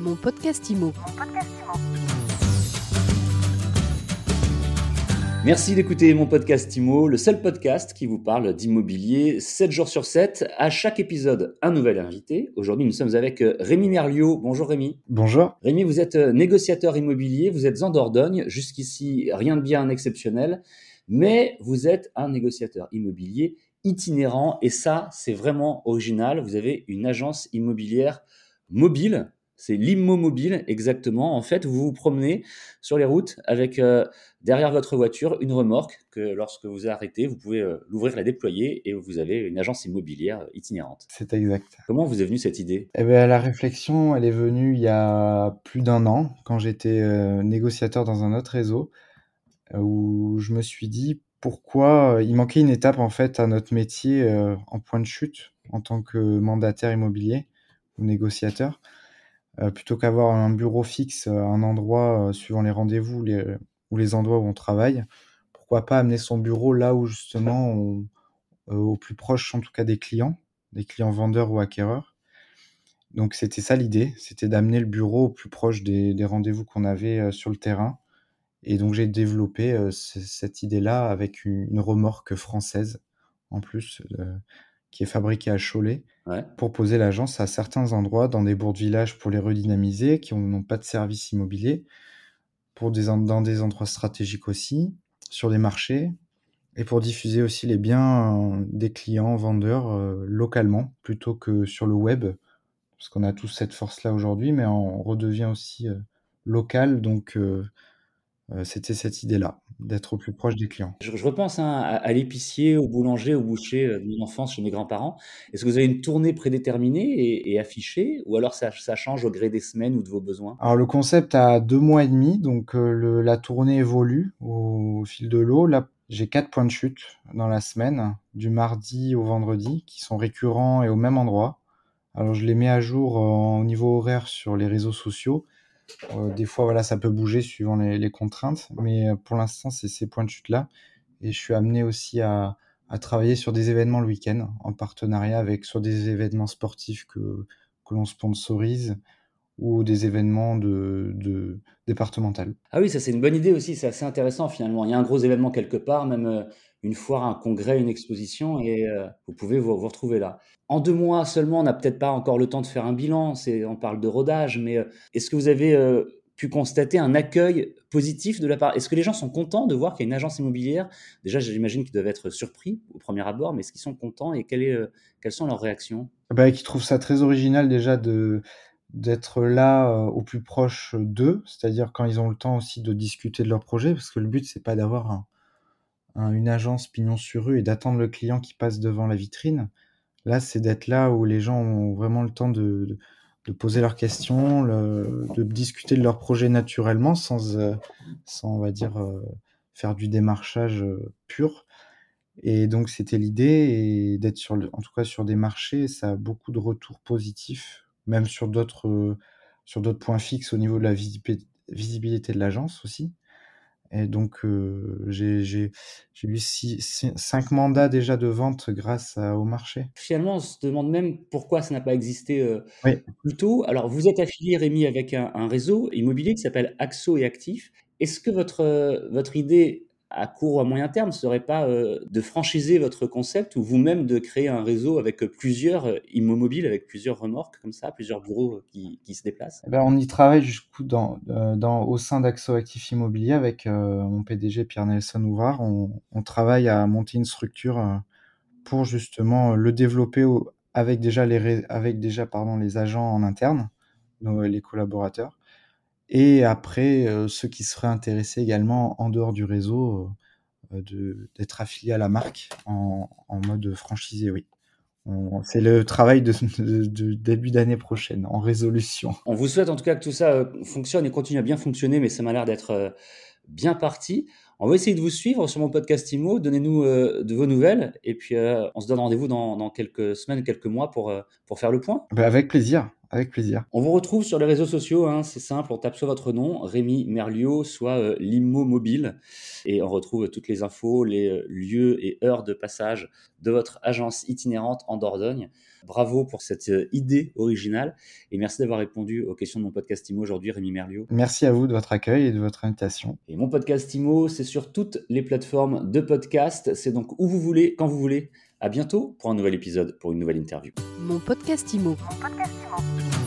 Mon podcast IMO. Merci d'écouter mon podcast IMO, le seul podcast qui vous parle d'immobilier 7 jours sur 7. À chaque épisode, un nouvel invité. Aujourd'hui, nous sommes avec euh, Rémi Merliot. Bonjour Rémi. Bonjour. Rémi, vous êtes euh, négociateur immobilier, vous êtes en Dordogne. Jusqu'ici, rien de bien exceptionnel, mais vous êtes un négociateur immobilier itinérant et ça, c'est vraiment original. Vous avez une agence immobilière mobile. C'est l'immomobile exactement. En fait, vous vous promenez sur les routes avec euh, derrière votre voiture une remorque que lorsque vous arrêtez, vous pouvez euh, l'ouvrir, la déployer et vous avez une agence immobilière itinérante. C'est exact. Comment vous est venue cette idée? Eh ben, la réflexion, elle est venue il y a plus d'un an, quand j'étais euh, négociateur dans un autre réseau, où je me suis dit pourquoi il manquait une étape en fait à notre métier en point de chute en tant que mandataire immobilier ou négociateur. Euh, plutôt qu'avoir un bureau fixe à un endroit euh, suivant les rendez-vous ou les endroits où on travaille, pourquoi pas amener son bureau là où justement on, euh, au plus proche en tout cas des clients, des clients vendeurs ou acquéreurs. Donc c'était ça l'idée, c'était d'amener le bureau au plus proche des, rendez-vous qu'on avait euh, sur le terrain. Et donc j'ai développé euh, cette idée-là avec une, remorque française en plus, euh, qui est fabriquée à Cholet, Ouais. pour poser l'agence à certains endroits, dans des bourgs de village pour les redynamiser, qui ont- n'ont pas de service immobilier, pour des, en- dans des endroits stratégiques aussi, sur des marchés, et pour diffuser aussi les biens euh, des clients, vendeurs, euh, localement, plutôt que sur le web, parce qu'on a tous cette force-là aujourd'hui, mais on redevient aussi euh, local, donc euh, c'était cette idée-là, d'être au plus proche des clients. Je, je repense hein, à, à l'épicier, au boulanger, au boucher euh, de mon enfance chez mes grands-parents. Est-ce que vous avez une tournée prédéterminée et, et affichée ou alors ça, ça change au gré des semaines ou de vos besoins? Alors le concept a deux mois et demi, donc euh, le- la tournée évolue au, fil de l'eau. Là, j'ai quatre points de chute dans la semaine, du mardi au vendredi, qui sont récurrents et au même endroit. Alors je les mets à jour euh, au niveau horaire sur les réseaux sociaux. Euh, des fois, voilà, ça peut bouger suivant les, contraintes, mais euh, pour l'instant, c'est ces points de chute-là. Et je suis amené aussi à, travailler sur des événements le week-end, en partenariat avec soit des événements sportifs que, que l'on sponsorise, ou des événements de, de. Ah oui, ça c'est une bonne idée aussi, c'est assez intéressant finalement. Il y a un gros événement quelque part, même euh, une foire, un congrès, une exposition, et euh, vous pouvez vous, retrouver là. En deux mois seulement, on n'a peut-être pas encore le temps de faire un bilan, on parle de rodage, mais euh, est-ce que vous avez euh, pu constater un accueil positif de la part Est-ce que les gens sont contents de voir qu'il y a une agence immobilière? Déjà, j'imagine qu'ils doivent être surpris au premier abord, mais est-ce qu'ils sont contents et quelles sont leurs réactions? Bah, qui trouve ça très original déjà de d'être là au plus proche d'eux, c'est-à-dire quand ils ont le temps aussi de discuter de leur projet, parce que le but c'est pas d'avoir un- une agence pignon sur rue et d'attendre le client qui passe devant la vitrine. Là, c'est d'être là où les gens ont vraiment le temps de, de, poser leurs questions, de discuter de leur projet naturellement, sans, euh, sans on va dire, euh, faire du démarchage euh, pur. Et donc, c'était l'idée, d'être sur en tout cas sur des marchés, ça a beaucoup de retours positifs, même sur d'autres, sur d'autres points fixes au niveau de la visibi- visibilité de l'agence aussi. Et donc, euh, j'ai, eu six, six- cinq mandats déjà de vente grâce à- au marché. Finalement, on se demande même pourquoi ça n'a pas existé euh, Oui. plus tôt. Alors, vous êtes affilié, Rémi, avec un, un réseau immobilier qui s'appelle Axo et Actif. Est-ce que votre, votre idée à court ou à moyen terme serait pas euh, de franchiser votre concept ou vous-même de créer un réseau avec plusieurs euh, immomobiles, avec plusieurs remorques comme ça, plusieurs bureaux euh, qui, qui se déplacent? Eh ben, on y travaille jusqu'au dans, au sein d'Axo Actif Immobilier avec mon PDG Pierre-Nelson Ouvrard. On, on travaille à monter une structure pour justement le développer avec déjà les, avec déjà, pardon, les agents en interne, nos- les collaborateurs. Et après, euh, ceux qui seraient intéressés également en dehors du réseau, euh, de- d'être affiliés à la marque en, en mode franchisé, oui. C'est le travail de, de- de début d'année prochaine, en résolution. On vous souhaite en tout cas que tout ça euh, fonctionne et continue à bien fonctionner, mais ça m'a l'air d'être euh, bien parti. On va essayer de vous suivre sur mon podcast IMO. Donnez-nous euh, de vos nouvelles et puis euh, on se donne rendez-vous dans, dans quelques semaines, quelques mois pour, euh, pour faire le point. Bah, avec plaisir, avec plaisir. On vous retrouve sur les réseaux sociaux, hein, c'est simple, on tape soit votre nom, Rémi Merlio, soit euh, Limo Mobile, et on retrouve toutes les infos, les euh, lieux et heures de passage de votre agence itinérante en Dordogne. Bravo pour cette euh, idée originale, et merci d'avoir répondu aux questions de mon podcast IMO aujourd'hui, Rémi Merlio. Merci à vous de votre accueil et de votre invitation. Et mon podcast IMO, c'est sur toutes les plateformes de podcast, c'est donc où vous voulez, quand vous voulez. À bientôt pour un nouvel épisode, pour une nouvelle interview. Mon podcast IMO. Mon podcast IMO.